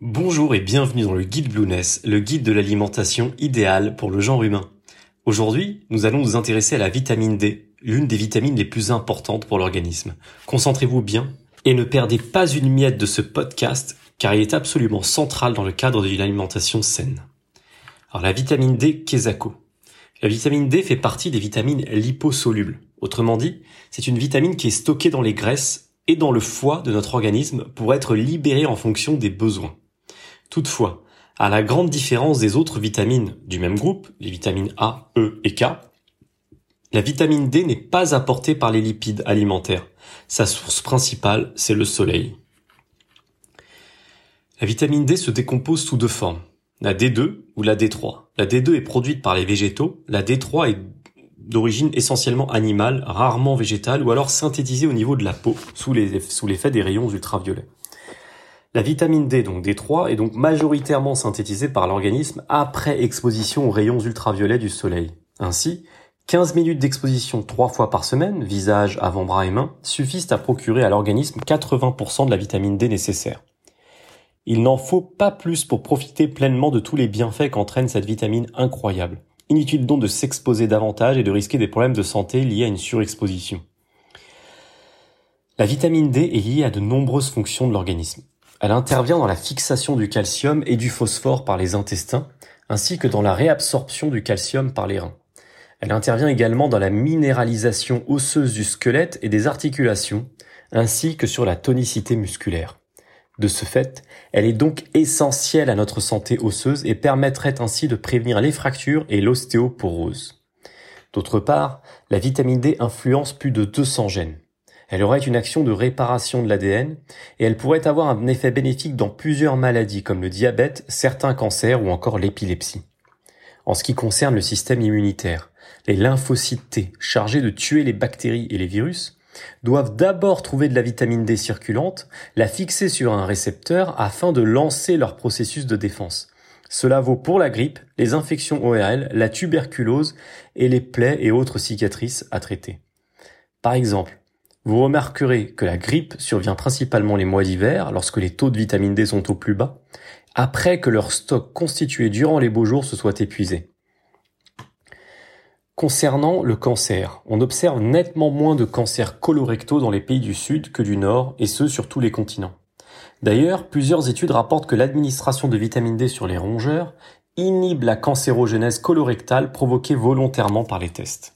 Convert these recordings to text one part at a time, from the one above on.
Bonjour et bienvenue dans le guide Blueness, le guide de l'alimentation idéale pour le genre humain. Aujourd'hui, nous allons nous intéresser à la vitamine D, l'une des vitamines les plus importantes pour l'organisme. Concentrez-vous bien et ne perdez pas une miette de ce podcast car il est absolument central dans le cadre d'une alimentation saine. Alors la vitamine D, Kesako. La vitamine D fait partie des vitamines liposolubles. Autrement dit, c'est une vitamine qui est stockée dans les graisses et dans le foie de notre organisme pour être libérée en fonction des besoins. Toutefois, à la grande différence des autres vitamines du même groupe, les vitamines A, E et K, la vitamine D n'est pas apportée par les lipides alimentaires. Sa source principale, c'est le soleil. La vitamine D se décompose sous deux formes, la D2 ou la D3. La D2 est produite par les végétaux, la D3 est d'origine essentiellement animale, rarement végétale ou alors synthétisée au niveau de la peau sous l'effet des rayons ultraviolets. La vitamine D, donc D3, est donc majoritairement synthétisée par l'organisme après exposition aux rayons ultraviolets du soleil. Ainsi, 15 minutes d'exposition trois fois par semaine, visage, avant-bras et mains, suffisent à procurer à l'organisme 80% de la vitamine D nécessaire. Il n'en faut pas plus pour profiter pleinement de tous les bienfaits qu'entraîne cette vitamine incroyable. Inutile donc de s'exposer davantage et de risquer des problèmes de santé liés à une surexposition. La vitamine D est liée à de nombreuses fonctions de l'organisme. Elle intervient dans la fixation du calcium et du phosphore par les intestins, ainsi que dans la réabsorption du calcium par les reins. Elle intervient également dans la minéralisation osseuse du squelette et des articulations, ainsi que sur la tonicité musculaire. De ce fait, elle est donc essentielle à notre santé osseuse et permettrait ainsi de prévenir les fractures et l'ostéoporose. D'autre part, la vitamine D influence plus de 200 gènes. Elle aurait une action de réparation de l'ADN et elle pourrait avoir un effet bénéfique dans plusieurs maladies comme le diabète, certains cancers ou encore l'épilepsie. En ce qui concerne le système immunitaire, les lymphocytes T, chargés de tuer les bactéries et les virus, doivent d'abord trouver de la vitamine D circulante, la fixer sur un récepteur afin de lancer leur processus de défense. Cela vaut pour la grippe, les infections ORL, la tuberculose et les plaies et autres cicatrices à traiter. Par exemple, vous remarquerez que la grippe survient principalement les mois d'hiver, lorsque les taux de vitamine D sont au plus bas, après que leur stock constitué durant les beaux jours se soit épuisé. Concernant le cancer, on observe nettement moins de cancers colorectaux dans les pays du Sud que du Nord, et ce sur tous les continents. D'ailleurs, plusieurs études rapportent que l'administration de vitamine D sur les rongeurs inhibe la cancérogénèse colorectale provoquée volontairement par les tests.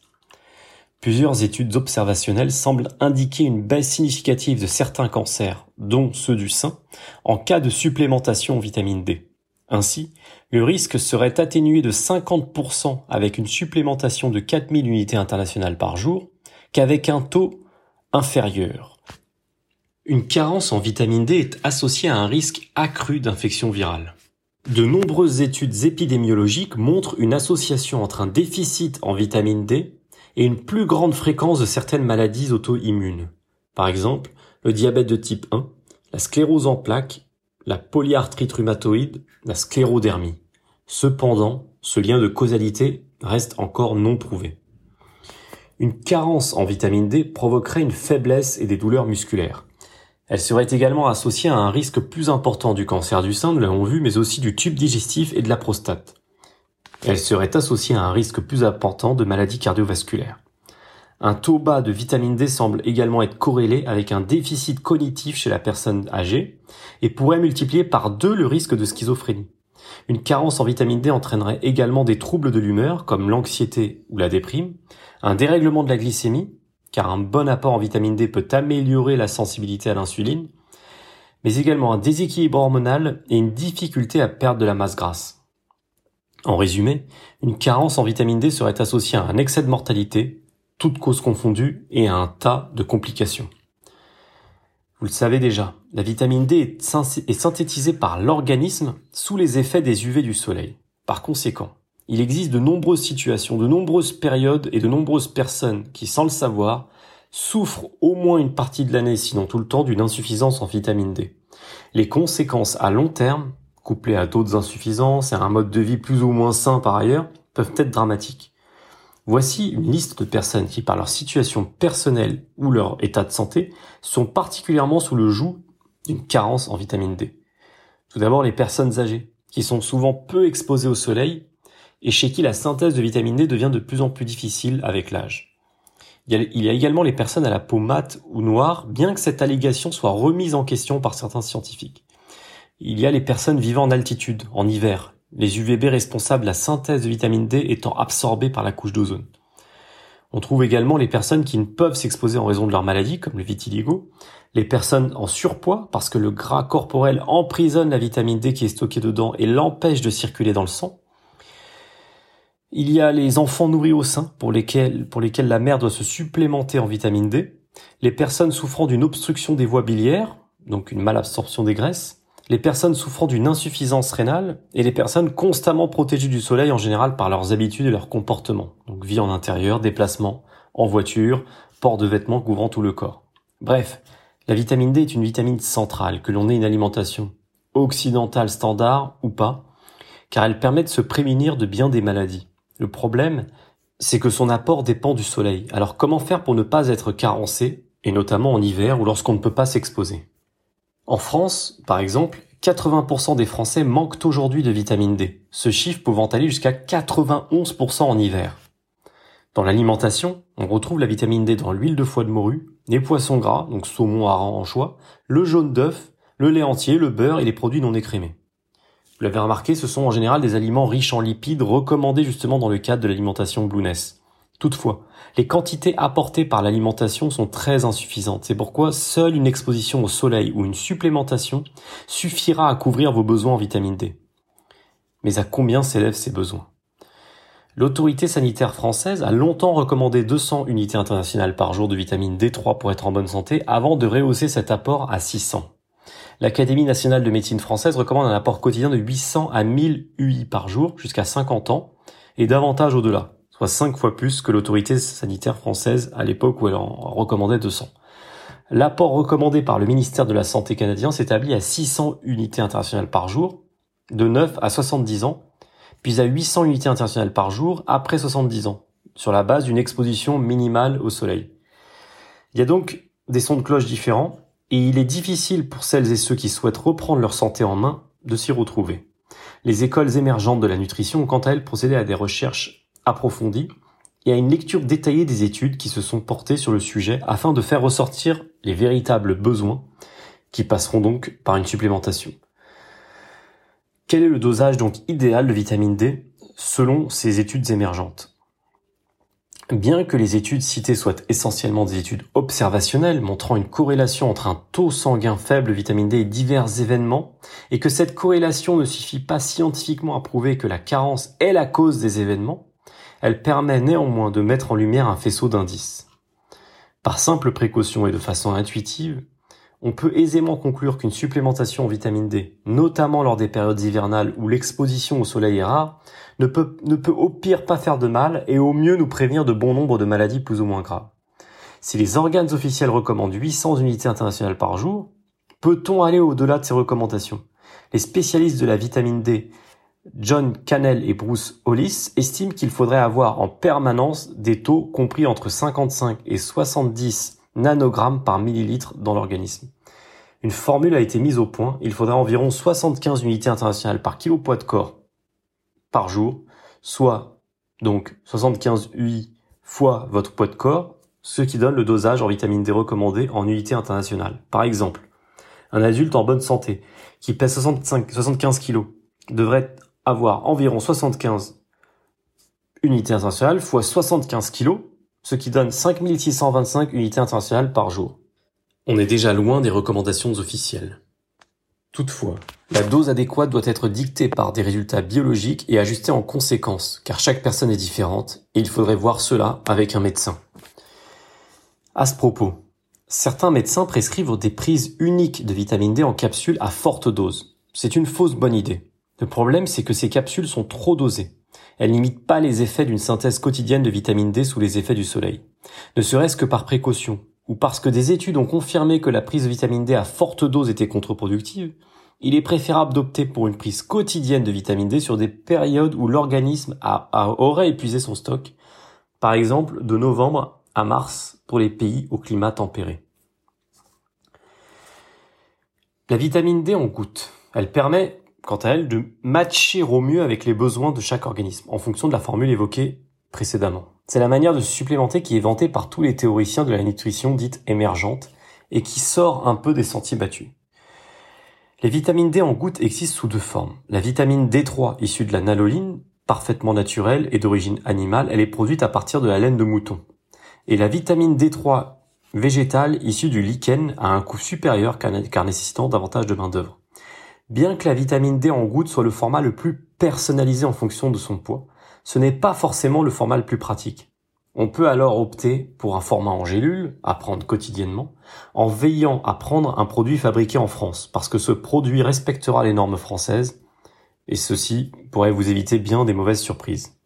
Plusieurs études observationnelles semblent indiquer une baisse significative de certains cancers, dont ceux du sein, en cas de supplémentation en vitamine D. Ainsi, le risque serait atténué de 50% avec une supplémentation de 4000 unités internationales par jour qu'avec un taux inférieur. Une carence en vitamine D est associée à un risque accru d'infection virale. De nombreuses études épidémiologiques montrent une association entre un déficit en vitamine D et une plus grande fréquence de certaines maladies auto-immunes. Par exemple, le diabète de type 1, la sclérose en plaques, la polyarthrite rhumatoïde, la sclérodermie. Cependant, ce lien de causalité reste encore non prouvé. Une carence en vitamine D provoquerait une faiblesse et des douleurs musculaires. Elle serait également associée à un risque plus important du cancer du sein, nous l'avons vu, mais aussi du tube digestif et de la prostate. Elle serait associée à un risque plus important de maladies cardiovasculaires. Un taux bas de vitamine D semble également être corrélé avec un déficit cognitif chez la personne âgée et pourrait multiplier par deux le risque de schizophrénie. Une carence en vitamine D entraînerait également des troubles de l'humeur comme l'anxiété ou la déprime, un dérèglement de la glycémie, car un bon apport en vitamine D peut améliorer la sensibilité à l'insuline, mais également un déséquilibre hormonal et une difficulté à perdre de la masse grasse. En résumé, une carence en vitamine D serait associée à un excès de mortalité, toutes causes confondues, et à un tas de complications. Vous le savez déjà, la vitamine D est synthétisée par l'organisme sous les effets des UV du soleil. Par conséquent, il existe de nombreuses situations, de nombreuses périodes et de nombreuses personnes qui, sans le savoir, souffrent au moins une partie de l'année, sinon tout le temps, d'une insuffisance en vitamine D. Les conséquences à long terme couplés à d'autres insuffisances et à un mode de vie plus ou moins sain par ailleurs, peuvent être dramatiques. Voici une liste de personnes qui, par leur situation personnelle ou leur état de santé, sont particulièrement sous le joug d'une carence en vitamine D. Tout d'abord les personnes âgées, qui sont souvent peu exposées au soleil et chez qui la synthèse de vitamine D devient de plus en plus difficile avec l'âge. Il y a également les personnes à la peau mate ou noire, bien que cette allégation soit remise en question par certains scientifiques. Il y a les personnes vivant en altitude, en hiver, les UVB responsables de la synthèse de vitamine D étant absorbés par la couche d'ozone. On trouve également les personnes qui ne peuvent s'exposer en raison de leur maladie, comme le vitiligo, les personnes en surpoids, parce que le gras corporel emprisonne la vitamine D qui est stockée dedans et l'empêche de circuler dans le sang. Il y a les enfants nourris au sein, pour lesquels, pour lesquels la mère doit se supplémenter en vitamine D, les personnes souffrant d'une obstruction des voies biliaires, donc une malabsorption des graisses, les personnes souffrant d'une insuffisance rénale et les personnes constamment protégées du soleil en général par leurs habitudes et leurs comportements. Donc vie en intérieur, déplacement, en voiture, port de vêtements couvrant tout le corps. Bref, la vitamine D est une vitamine centrale, que l'on ait une alimentation occidentale standard ou pas, car elle permet de se prémunir de bien des maladies. Le problème, c'est que son apport dépend du soleil. Alors comment faire pour ne pas être carencé, et notamment en hiver ou lorsqu'on ne peut pas s'exposer? En France, par exemple, 80% des Français manquent aujourd'hui de vitamine D, ce chiffre pouvant aller jusqu'à 91% en hiver. Dans l'alimentation, on retrouve la vitamine D dans l'huile de foie de morue, les poissons gras, donc saumon, hareng, anchois, le jaune d'œuf, le lait entier, le beurre et les produits non écrémés. Vous l'avez remarqué, ce sont en général des aliments riches en lipides recommandés justement dans le cadre de l'alimentation Blueness. Toutefois, les quantités apportées par l'alimentation sont très insuffisantes. C'est pourquoi seule une exposition au soleil ou une supplémentation suffira à couvrir vos besoins en vitamine D. Mais à combien s'élèvent ces besoins? L'autorité sanitaire française a longtemps recommandé 200 unités internationales par jour de vitamine D3 pour être en bonne santé avant de rehausser cet apport à 600. L'Académie nationale de médecine française recommande un apport quotidien de 800 à 1000 UI par jour jusqu'à 50 ans et davantage au-delà soit cinq fois plus que l'autorité sanitaire française à l'époque où elle en recommandait 200. L'apport recommandé par le ministère de la Santé canadien s'établit à 600 unités internationales par jour, de 9 à 70 ans, puis à 800 unités internationales par jour après 70 ans, sur la base d'une exposition minimale au soleil. Il y a donc des sons de cloche différents, et il est difficile pour celles et ceux qui souhaitent reprendre leur santé en main de s'y retrouver. Les écoles émergentes de la nutrition ont quant à elles procédé à des recherches approfondie et à une lecture détaillée des études qui se sont portées sur le sujet afin de faire ressortir les véritables besoins qui passeront donc par une supplémentation. Quel est le dosage donc idéal de vitamine D selon ces études émergentes? Bien que les études citées soient essentiellement des études observationnelles montrant une corrélation entre un taux sanguin faible de vitamine D et divers événements, et que cette corrélation ne suffit pas scientifiquement à prouver que la carence est la cause des événements, elle permet néanmoins de mettre en lumière un faisceau d'indices. Par simple précaution et de façon intuitive, on peut aisément conclure qu'une supplémentation en vitamine D, notamment lors des périodes hivernales où l'exposition au soleil est rare, ne peut, au pire pas faire de mal et au mieux nous prévenir de bon nombre de maladies plus ou moins graves. Si les organes officiels recommandent 800 unités internationales par jour, peut-on aller au-delà de ces recommandations? Les spécialistes de la vitamine D John Cannell et Bruce Hollis estiment qu'il faudrait avoir en permanence des taux compris entre 55 et 70 nanogrammes par millilitre dans l'organisme. Une formule a été mise au point, il faudrait environ 75 unités internationales par kilo poids de corps par jour, soit donc 75 UI fois votre poids de corps, ce qui donne le dosage en vitamine D recommandé en unités internationales. Par exemple, un adulte en bonne santé qui pèse 65, 75 kg devrait avoir environ 75 unités internationales fois 75 kilos, ce qui donne 5625 unités internationales par jour. On est déjà loin des recommandations officielles. Toutefois, la dose adéquate doit être dictée par des résultats biologiques et ajustée en conséquence, car chaque personne est différente et il faudrait voir cela avec un médecin. À ce propos, certains médecins prescrivent des prises uniques de vitamine D en capsule à forte dose. C'est une fausse bonne idée. Le problème, c'est que ces capsules sont trop dosées. Elles n'imitent pas les effets d'une synthèse quotidienne de vitamine D sous les effets du soleil. Ne serait-ce que par précaution, ou parce que des études ont confirmé que la prise de vitamine D à forte dose était contre-productive, il est préférable d'opter pour une prise quotidienne de vitamine D sur des périodes où l'organisme aurait épuisé son stock, par exemple de novembre à mars pour les pays au climat tempéré. La vitamine D en goutte Elle permet, quant à elle, de matcher au mieux avec les besoins de chaque organisme, en fonction de la formule évoquée précédemment. C'est la manière de se supplémenter qui est vantée par tous les théoriciens de la nutrition dite émergente et qui sort un peu des sentiers battus. Les vitamines D en gouttes existent sous deux formes. La vitamine D3 issue de la naloline, parfaitement naturelle et d'origine animale, elle est produite à partir de la laine de mouton. Et la vitamine D3 végétale issue du lichen a un coût supérieur car nécessitant davantage de main d'œuvre. Bien que la vitamine D en gouttes soit le format le plus personnalisé en fonction de son poids, ce n'est pas forcément le format le plus pratique. On peut alors opter pour un format en gélule, à prendre quotidiennement, en veillant à prendre un produit fabriqué en France, parce que ce produit respectera les normes françaises, et ceci pourrait vous éviter bien des mauvaises surprises.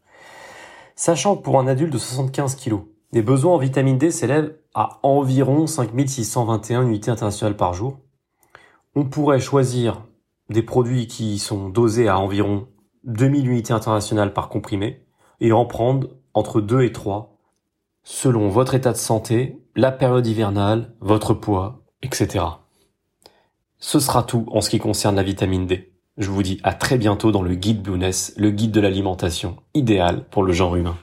Sachant que pour un adulte de 75 kg, les besoins en vitamine D s'élèvent à environ 5621 unités internationales par jour, on pourrait choisir des produits qui sont dosés à environ 2000 unités internationales par comprimé et en prendre entre 2 et 3 selon votre état de santé, la période hivernale, votre poids, etc. Ce sera tout en ce qui concerne la vitamine D. Je vous dis à très bientôt dans le guide Blueness, le guide de l'alimentation idéal pour le genre humain.